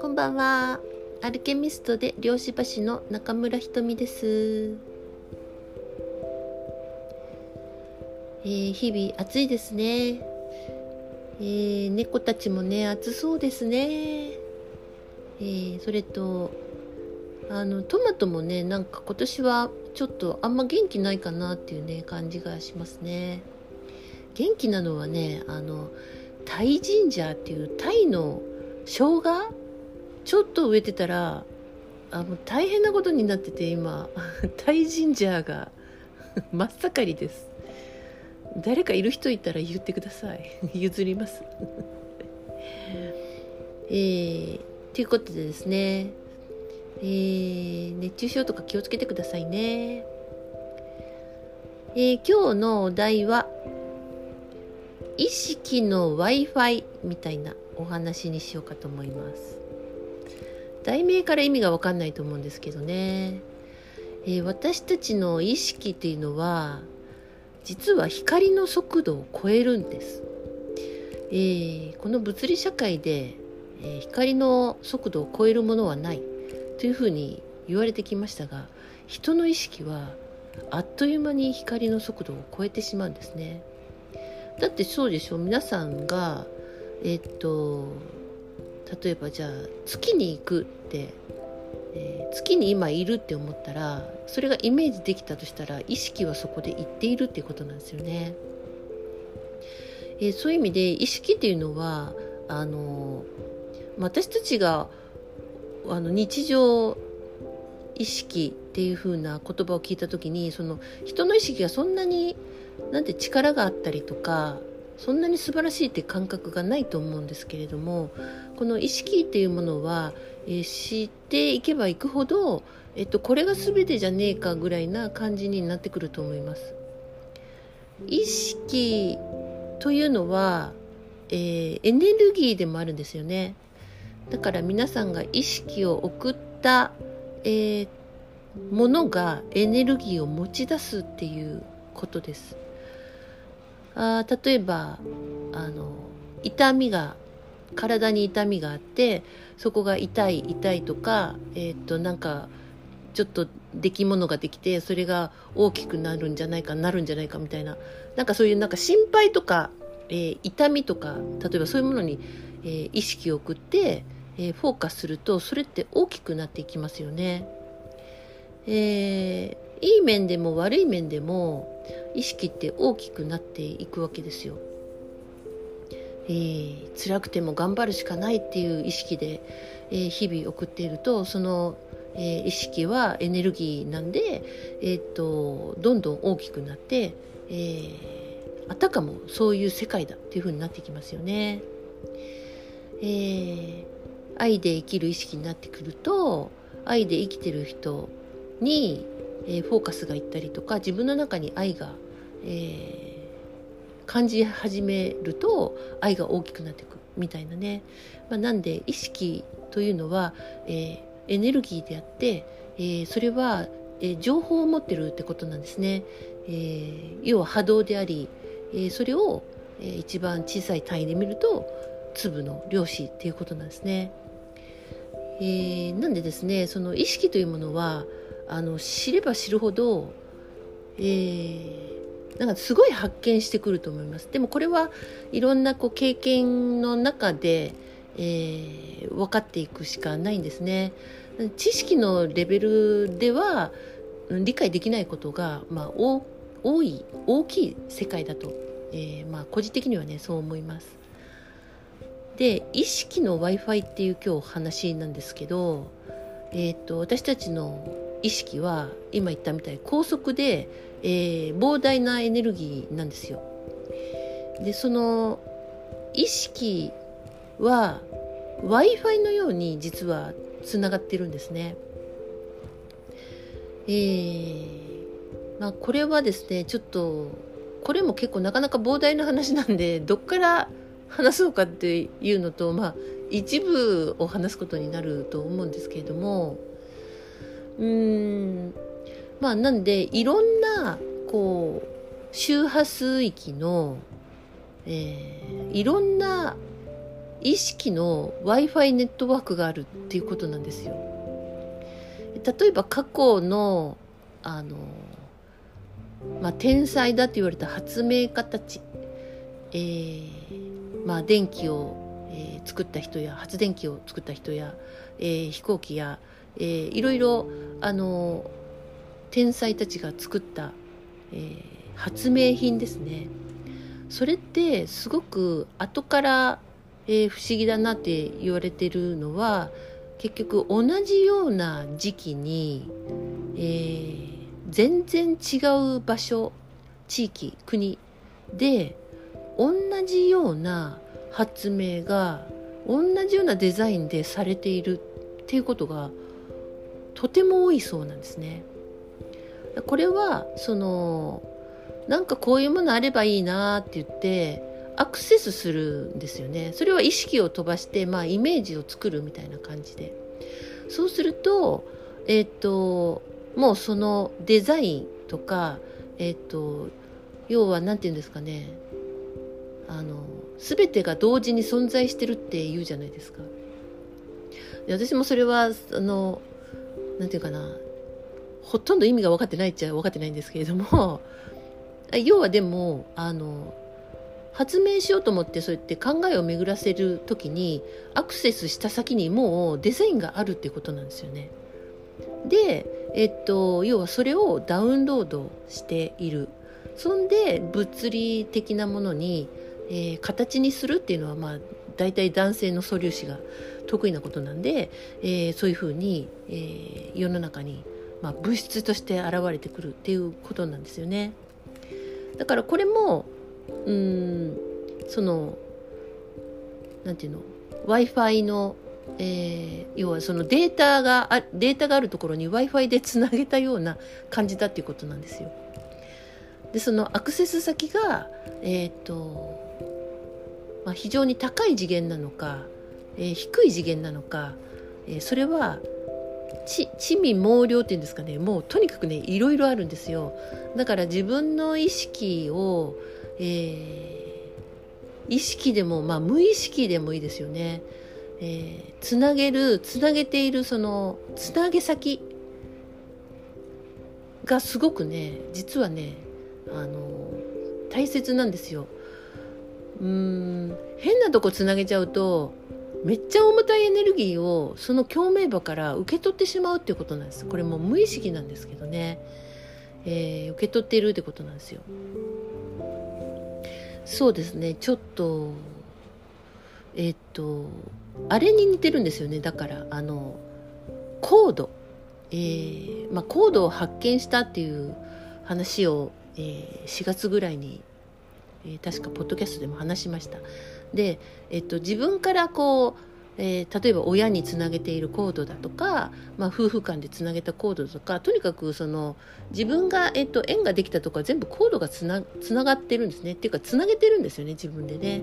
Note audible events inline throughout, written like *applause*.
こんばんは。アルケミストで漁師橋の中村ひとみです。えー、日々暑いですね。えー、猫たちもね、暑そうですね。えー、それと、あの、トマトもね、なんか今年はちょっとあんま元気ないかなっていうね、感じがしますね。元気なのはね、あの、タイジンジャーっていうタイの生姜？ちょっと植えてたらあもう大変なことになってて今。*laughs* タイジンジャーが *laughs* 真っ盛りです。誰かいる人いたら言ってください。*laughs* 譲ります。えー、ということでですね。えー、熱中症とか気をつけてくださいね。えー、今日のお題は意識の Wi-Fi みたいなお話にしようかと思います。題名から意味が分かんないと思うんですけどね、えー、私たちの意識っていうのは実は光の速度を超えるんです、えー、この物理社会で、えー、光の速度を超えるものはないというふうに言われてきましたが人の意識はあっという間に光の速度を超えてしまうんですね。だってそうでしょ？う皆さんがえっと例えばじゃあ月に行くって、えー、月に今いるって思ったらそれがイメージできたとしたら意識はそこで行っているっていうことなんですよね。えー、そういう意味で意識っていうのはあの私たちがあの日常意識っていう風な言葉を聞いた時にその人の意識がそんなになんて力があったりとかそんなに素晴らしいって感覚がないと思うんですけれどもこの意識っていうものは、えー、知っていけばいくほど、えっと、これが全てじゃねえかぐらいな感じになってくると思います。意識というのは、えー、エネルギーでもあるんですよね。だから皆さんが意識を送った、えー、ものがエネルギーを持ち出すっていうことです。あ例えばあの痛みが体に痛みがあってそこが痛い痛いとかえっ、となんかちょっと出来物ができてそれが大きくなるんじゃないかなるんじゃないかみたいななんかそういうなんか心配とか、えー、痛みとか例えばそういうものに、えー、意識を送って、えー、フォーカスするとそれって大きくなっていきますよね。え、いい面でも悪い面でも意識って大きくなっていくわけですよ。えー、辛くても頑張るしかないっていう意識で、えー、日々送っているとその、えー、意識はエネルギーなんで、えー、っとどんどん大きくなって、えー、あたかもそういう世界だっていう風になってきますよね。えー、愛で生きる意識になってくると愛で生きてる人にえー、フォーカスがいったりとか自分の中に愛が、えー、感じ始めると愛が大きくなっていくみたいなね、まあ、なんで意識というのは、えー、エネルギーであって、え、それは、え、情報を持ってるってことなんですね、えー、要は波動であり、え、それを、えー、一番小さい単位で見ると粒の量子っていうことなんですね。えー、なんでですねその意識というものはあの知れば知るほど、えー、なんかすごい発見してくると思います。でもこれはいろんなこう経験の中で、えー、分かっていくしかないんですね。知識のレベルでは理解できないことが、まあ、多い大きい世界だと、えー、まあ、個人的にはねそう思います。で意識の w i f i っていう今日話なんですけど、えー、と私たちの意識は今言ったみたいに高速で、えー、膨大なエネルギーなんですよ。でその意識は w i f i のように実はつながってるんですね。えー、まあこれはですねちょっとこれも結構なかなか膨大な話なんでどっから話そうかっていうのとまあ一部を話すことになると思うんですけれどもうんまあなんでいろんなこう周波数域の、えー、いろんな意識の w i f i ネットワークがあるっていうことなんですよ。例えば過去のあの、まあ、天才だって言われた発明家たち、えーまあ、電気を、えー、作った人や発電機を作った人や、えー、飛行機や、えー、いろいろあの天才たちが作った、えー、発明品ですね。それってすごく後から、えー、不思議だなって言われてるのは結局同じような時期に、えー、全然違う場所地域国で同じような発明が同じようなデザインでされているっていうことがとても多いそうなんですね。これはそのなんかこういうものあればいいなって言ってアクセスするんですよね。それは意識を飛ばして、まあ、イメージを作るみたいな感じで。そうするとえっ、ー、ともうそのデザインとかえっ、ー、と要は何て言うんですかね。あの全てが同時に存在してるって言うじゃないですか。で私もそれはあの何て言うかなほとんど意味が分かってないっちゃ分かってないんですけれども *laughs* 要はでもあの発明しようと思ってそうやって考えを巡らせる時にアクセスした先にもうデザインがあるってことなんですよね。で、えっと、要はそれをダウンロードしている。そんで物理的なものに、えー、形にするっていうのはまあ大体男性の素粒子が得意なことなんで、えー、そういうふうに、えー、世の中に、まあ、物質として現れてくるっていうことなんですよね。だからこれもうんそのなんていうの w i f i の、えー、要はそのデータがあデータがあるところに w i f i でつなげたような感じだっていうことなんですよ。でそのアクセス先が、えーとまあ、非常に高い次元なのか、えー、低い次元なのか、えー、それは地味猛量っていうんですかね。もうとにかくねいろいろあるんですよ。だから自分の意識を、えー、意識でもまあ無意識でもいいですよね、えー、つなげるつなげているそのつなげ先がすごくね実はねあの大切なんですよ。うん変なとこつなげちゃうとめっちゃ重たいエネルギーをその共鳴場から受け取ってしまうっていうことなんです。これも無意識なんですけどね、えー、受け取っているってことなんですよ。そうですね。ちょっとえっ、とあれに似てるんですよね。だからあのコードえー、まあ、コードを発見したっていう話を、えー、4月ぐらいにえー、確かポッドキャストでも話しました。で、えっと、自分からこう、えー、例えば親につなげているコードだとか、まあ、夫婦間でつなげたコードとかとにかくその自分が、えっと、縁ができたとか全部コードがつなつながってるんですねっていうかつなげてるんですよね自分でね。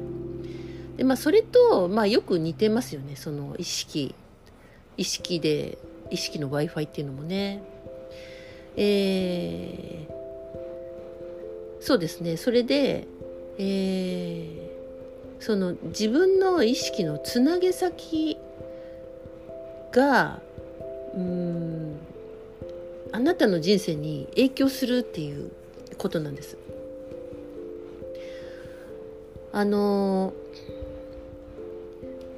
でまあ、それと、まあ、よく似てますよねその意識意識で意識の w i f i っていうのもね。えー、そうですねそれでえー、その自分の意識のつなげ先がうんあなたの人生に影響するっていうことなんです。あの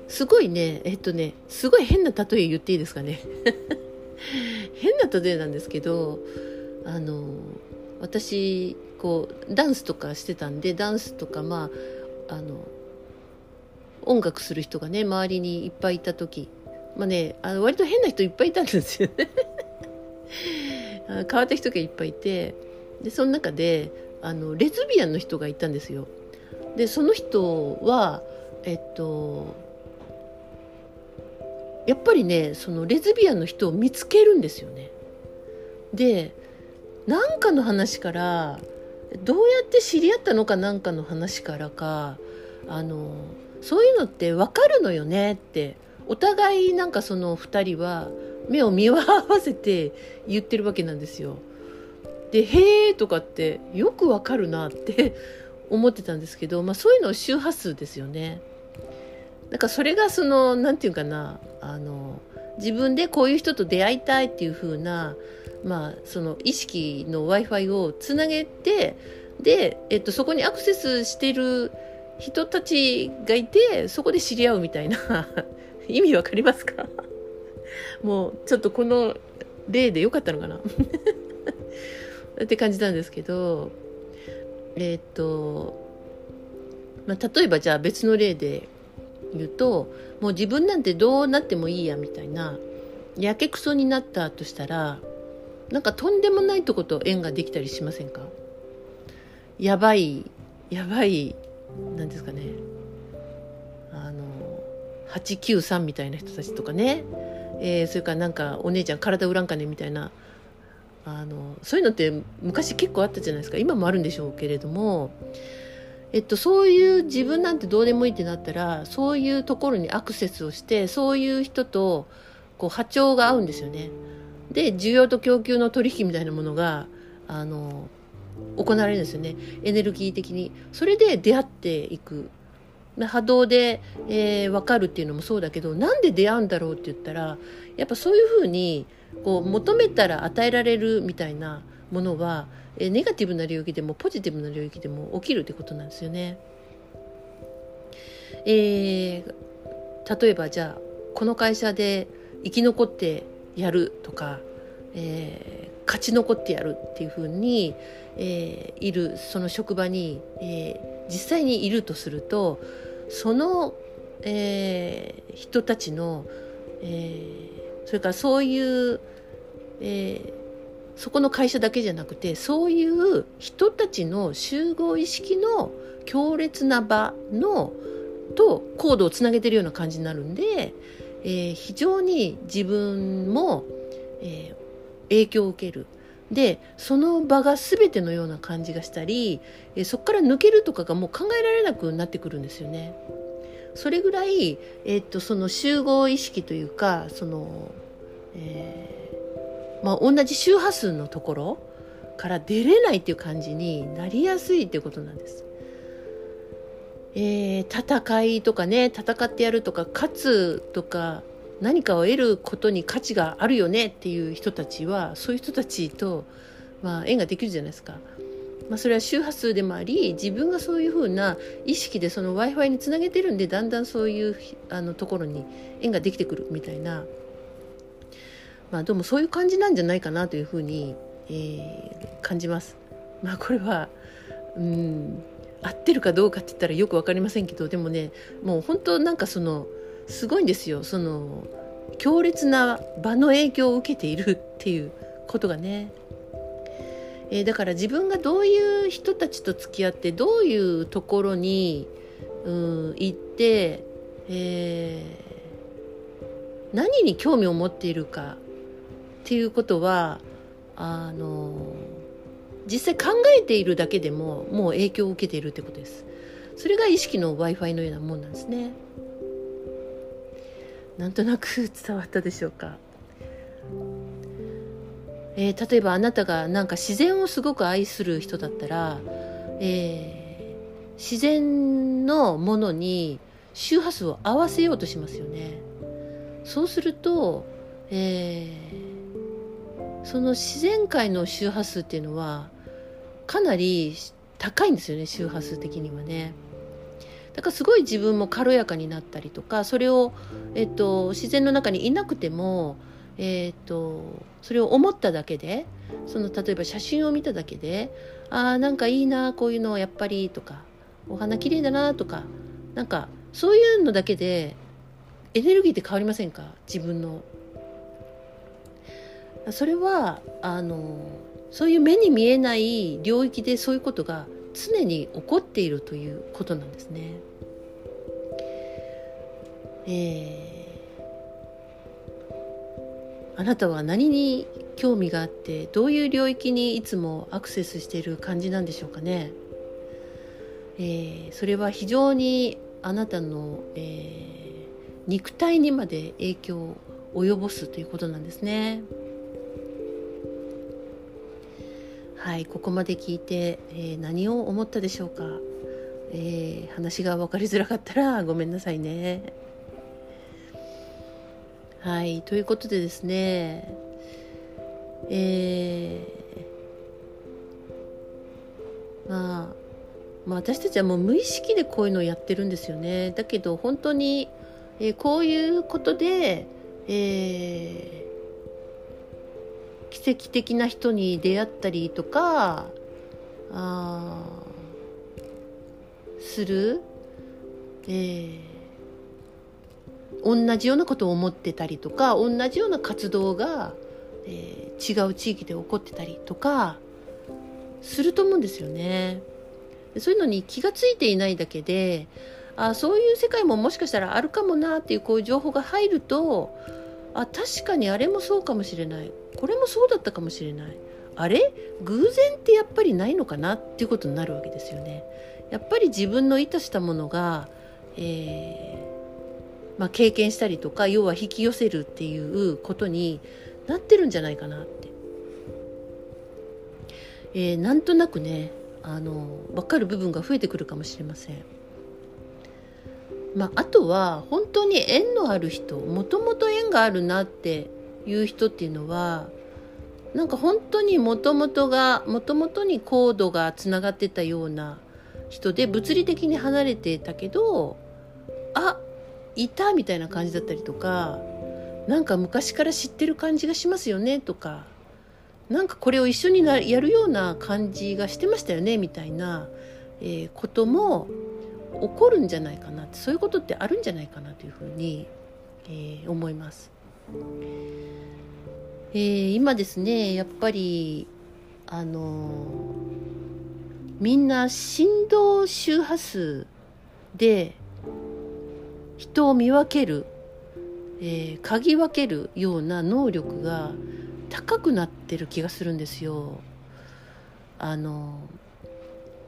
すごいねえっとねすごい変な例え言っていいですかね *laughs* 変な例えなんですけどあの私こうダンスとかしてたんでダンスとかまああの音楽する人がね周りにいっぱいいた時。まあねあの割と変な人いっぱいいたんですよね。*laughs* 変わった人がいっぱいいて。でその中であのレズビアンの人がいたんですよ。でその人はえっとやっぱりねそのレズビアンの人を見つけるんですよね。で何かの話からどうやって知り合ったのかなんかの話からかあのそういうのって分かるのよねってお互いなんかその2人は目を見合わせて言ってるわけなんですよ。で「へえ」とかってよくわかるなって *laughs* 思ってたんですけど、まあ、そういうの周波数ですよね。だかそれがその何て言うかなあの自分でこういう人と出会いたいっていう風なまあその意識の w i f i をつなげてで、えっと、そこにアクセスしてる人たちがいてそこで知り合うみたいな。*laughs* 意味わかりますか？もうちょっとこの例でよかったのかな？*laughs* って感じなんですけどえっ、と、まあ、例えばじゃあ別の例で言うともう自分なんてどうなってもいいやみたいなやけくそになったとしたらなんかとんでもないとこと縁ができたりしませんか？やばいやばいなんですかね。あの893みたいな人たちとかね、えー、それからなんかお姉ちゃん体売らんかねみたいな。あのそういうのって昔結構あったじゃないですか。今もあるんでしょうけれども、えっと、そういう自分なんてどうでもいいってなったらそういうところにアクセスをしてそういう人とこう波長が合うんですよね。で需要と供給の取引みたいなものがあの行われるんですよね。エネルギー的に。それで出会っていく。波動で、えー、分かるっていうのもそうだけどなんで出会うんだろうって言ったらやっぱそういうふうにこう求めたら与えられるみたいなものは、えー、ネガティブな領域でもポジティブな領域でも起きるってことなんですよね。えー、例えばじゃあこの会社で生き残ってやるとか、えー、勝ち残ってやるっていうふうに、えー、いるその職場に、えー、実際にいるとするとその、えー、人たちの、えー、それからそういう、えー、そこの会社だけじゃなくてそういう人たちの集合意識の強烈な場のとコードをつなげてるような感じになるんで、えー、非常に自分も、えー、影響を受ける。でその場が全てのような感じがしたり、え、そこから抜けるとかがもう考えられなくなってくるんですよね。それぐらい、え、っとその集合意識というかその、えー、まあ、同じ周波数のところから出れないっていう感じになりやすいっていうことなんです。えー、戦いとかね戦ってやるとか勝つとか何かを得ることに価値があるよねっていう人たちはそういう人たちと、まあ、縁ができるじゃないですか。まあ、それは周波数でもあり自分がそういうふうな意識でその w i f i につなげてるんでだんだんそういうあのところに縁ができてくるみたいな、まあ、でもそういう感じなんじゃないかなというふうに、えー、感じます。まあ、これはうん合ってるかどうかって言ったらよく分かりませんけどでもねもう本当なんかそのすごいんですよ。その強烈な場の影響を受けているっていうことがね。えー、だから自分がどういう人たちと付き合ってどういうところに、うん、行って、えー、何に興味を持っているかっていうことはあの実際考えているだけでももう影響を受けているってことです。それが意識の w i f i のようなもんなんですね。なんとなく伝わったでしょうか、えー、例えばあなたがなんか自然をすごく愛する人だったら、えー、自然のものに周波数を合わせようとしますよねそうすると、えー、その自然界の周波数っていうのはかなり高いんですよね周波数的にはね。だからすごい自分も軽やかになったりとかそれを、えっと、自然の中にいなくても、えっと、それを思っただけでその例えば写真を見ただけでああなんかいいなこういうのやっぱりとかお花綺麗だなとかなんかそういうのだけでエネルギーって変わりませんか？自分の。それはあのそういう目に見えない領域でそういうことが常に起こっているということなんですね。えー、あなたは何に興味があってどういう領域にいつもアクセスしている感じなんでしょうかね。えー、それは非常にあなたの、えー、肉体にまで影響を及ぼすということなんですね。はいここまで聞いて、えー、何を思ったでしょうか？えー、話が分かりづらかったらごめんなさいね。はい、ということでですね、えー、まあ、まあ、私たちはもう無意識でこういうのをやってるんですよね。だけど本当に、えー、こういうことで、えー、奇跡的な人に出会ったりとかあする、えー、同じようなことを思ってたりとか同じような活動が、えー、違う地域で起こってたりとかすると思うんですよね。そういうのに気が付いていないだけであそういう世界ももしかしたらあるかもなっていうこういう情報が入るとあ確かにあれもそうかもしれないこれもそうだったかもしれないあれ？偶然ってやっぱりないのかなっていうことになるわけですよね。やっぱり自分の意図したものが、えー、まあ、経験したりとか要は引き寄せるっていうことになってるんじゃないかなって、えー、なんとなくねあの分かる部分が増えてくるかもしれません。まあ、あとは本当に縁のある人もともと縁があるなっていう人っていうのはなんか本当にもともとがもともとにコードがつながってたような人で物理的に離れてたけどあいたみたいな感じだったりとかなんか昔から知ってる感じがしますよねとかなんかこれを一緒になやるような感じがしてましたよねみたいな、えー、ことも起こるんじゃないかなってそういうことってあるんじゃないかなというふうに、えー、思います。えー、今ですねやっぱりあのみんな振動周波数で人を見分ける、えー、嗅ぎ分けるような能力が高くなってる気がするんですよ。あの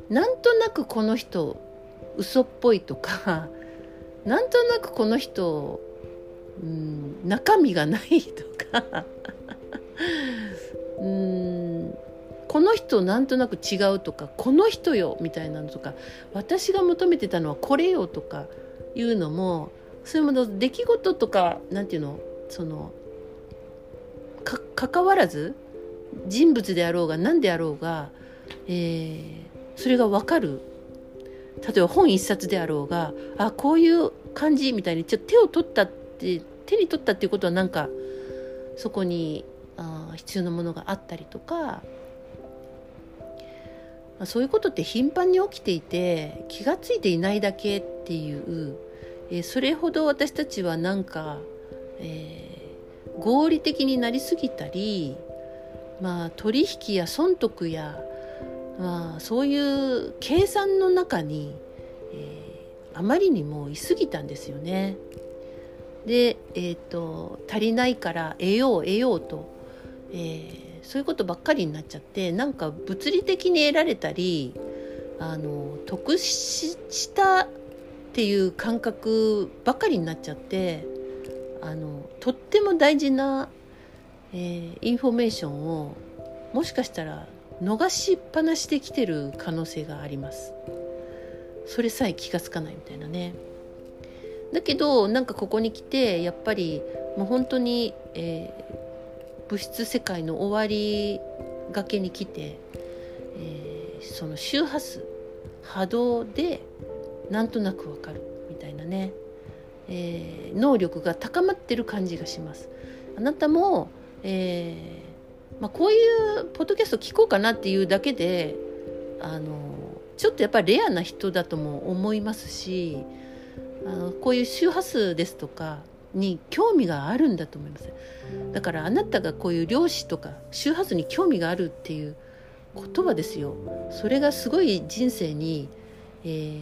なんとなくこの人嘘っぽいとか *laughs* なんとなくこの人、うん、中身がないとか。*laughs* うん。この人なんとなく違うとかこの人よみたいなのとか私が求めてたのはこれよとかいうのもそういうもの出来事とかなんていうのそのか関わらず人物であろうが何であろうが、えー、それが分かる。例えば本一冊であろうがあこういう感じみたいにちょっと手を取ったって手に取ったっていうことはなんかそこにあ必要なものがあったりとかま、そういうことって頻繁に起きていて気が付いていないだけっていう、え、それほど私たちはなんか、えー、合理的になりすぎたり、まあ、取引や損得や、まあ、そういう計算の中に、えー、あまりにもいすぎたんですよね。で、えーと、足りないから得よう得ようと、えーそういうことばっかりになっちゃってなんか物理的に得られたりあの得したっていう感覚ばっかりになっちゃってあのとっても大事な、えー、インフォメーションをもしかしたら逃しっぱなしできてる可能性があります。それさえ気が付かないみたいなね。だけどなんかここに来てやっぱりもう本当に、え物質世界の終わりがけに来て、えー、その周波数波動でなんとなくわかるみたいなね、えー、能力が高まってる感じがします。あなたも、えーまあ、こういうポッドキャスト聞こうかなっていうだけであのちょっとやっぱりレアな人だとも思いますしあのこういう周波数ですとかに興味があるんだと思います。だからあなたがこういう漁師とか周波数に興味があるっていう言葉ですよ。それがすごい人生に、えー、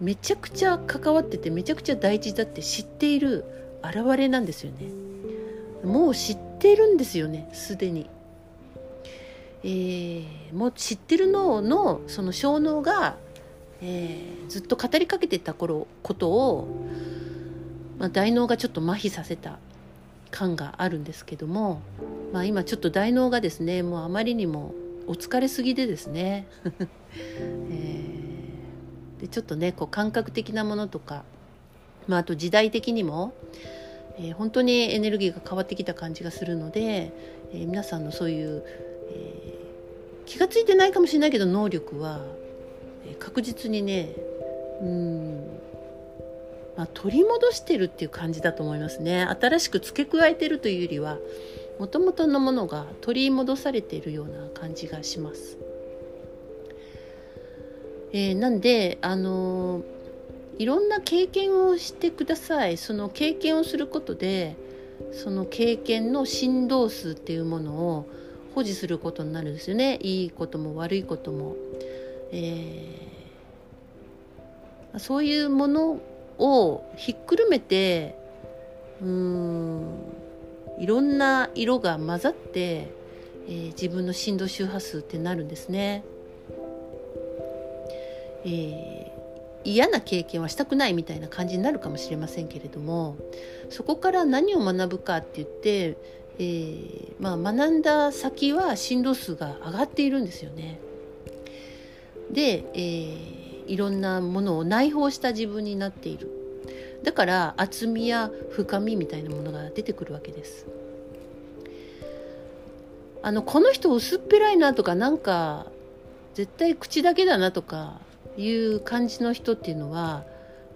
めちゃくちゃ関わっててめちゃくちゃ大事だって知っている現れなんですよね。もう知ってるんですよねすでに、えー、もう知ってるののその小脳が、えー、ずっと語りかけてた頃ことをまあ、大脳がちょっと麻痺させた感があるんですけども、まあ、今ちょっと大脳がですねもうあまりにもお疲れすぎでですね、*laughs* えーでちょっとねこう感覚的なものとか、まあ、あと時代的にも、えー、本当にエネルギーが変わってきた感じがするので、えー、皆さんのそういう、え、気が付いてないかもしれないけど能力は、確実にねうん。まあ、取り戻してるっていう感じだと思いますね。新しく付け加えてるというよりはもともとのものが取り戻されているような感じがします。えー、なんであのー、いろんな経験をしてください。その経験をすることでその経験の振動数っていうものを保持することになるんですよね。いいことも悪いことも、えー、そういうものをひっくるめてうんいろんな色が混ざって、えー、自分の振動周波数ってなるんですね。えー、嫌な経験はしたくないみたいな感じになるかもしれませんけれどもそこから何を学ぶかって言って、えー、まあ、学んだ先は振動数が上がっているんですよね。で、えー、いろんなものを内包した自分になっているだから厚みや深みみたいなものが出てくるわけです。あのこの人薄っぺらいなとかなんか絶対口だけだなとかいう感じの人っていうのは、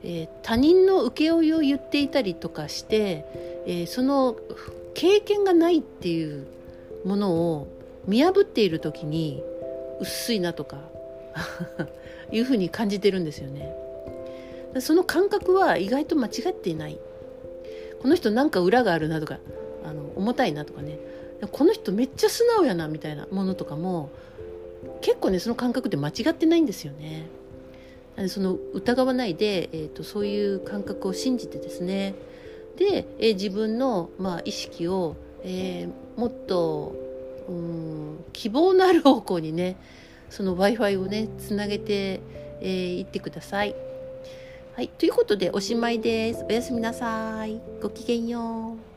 えー、他人の請負を言っていたりとかして、えー、その経験がないっていうものを見破っている時に薄いなとか *laughs* いうふうに感じてるんですよね。その感覚は意外と間違っていない。この人なんか裏があるなとかあの重たいなとかねこの人めっちゃ素直やなみたいなものとかも結構ねその感覚って間違ってないんですよね。その疑わないで、えーと、そういう感覚を信じてですねで、えー、自分の、まあ、意識を、えー、もっとうん希望のある方向にねその w i f i をねつなげてい、えー、ってください。はい、ということでおしまいです。おやすみなさい。ごきげんよう。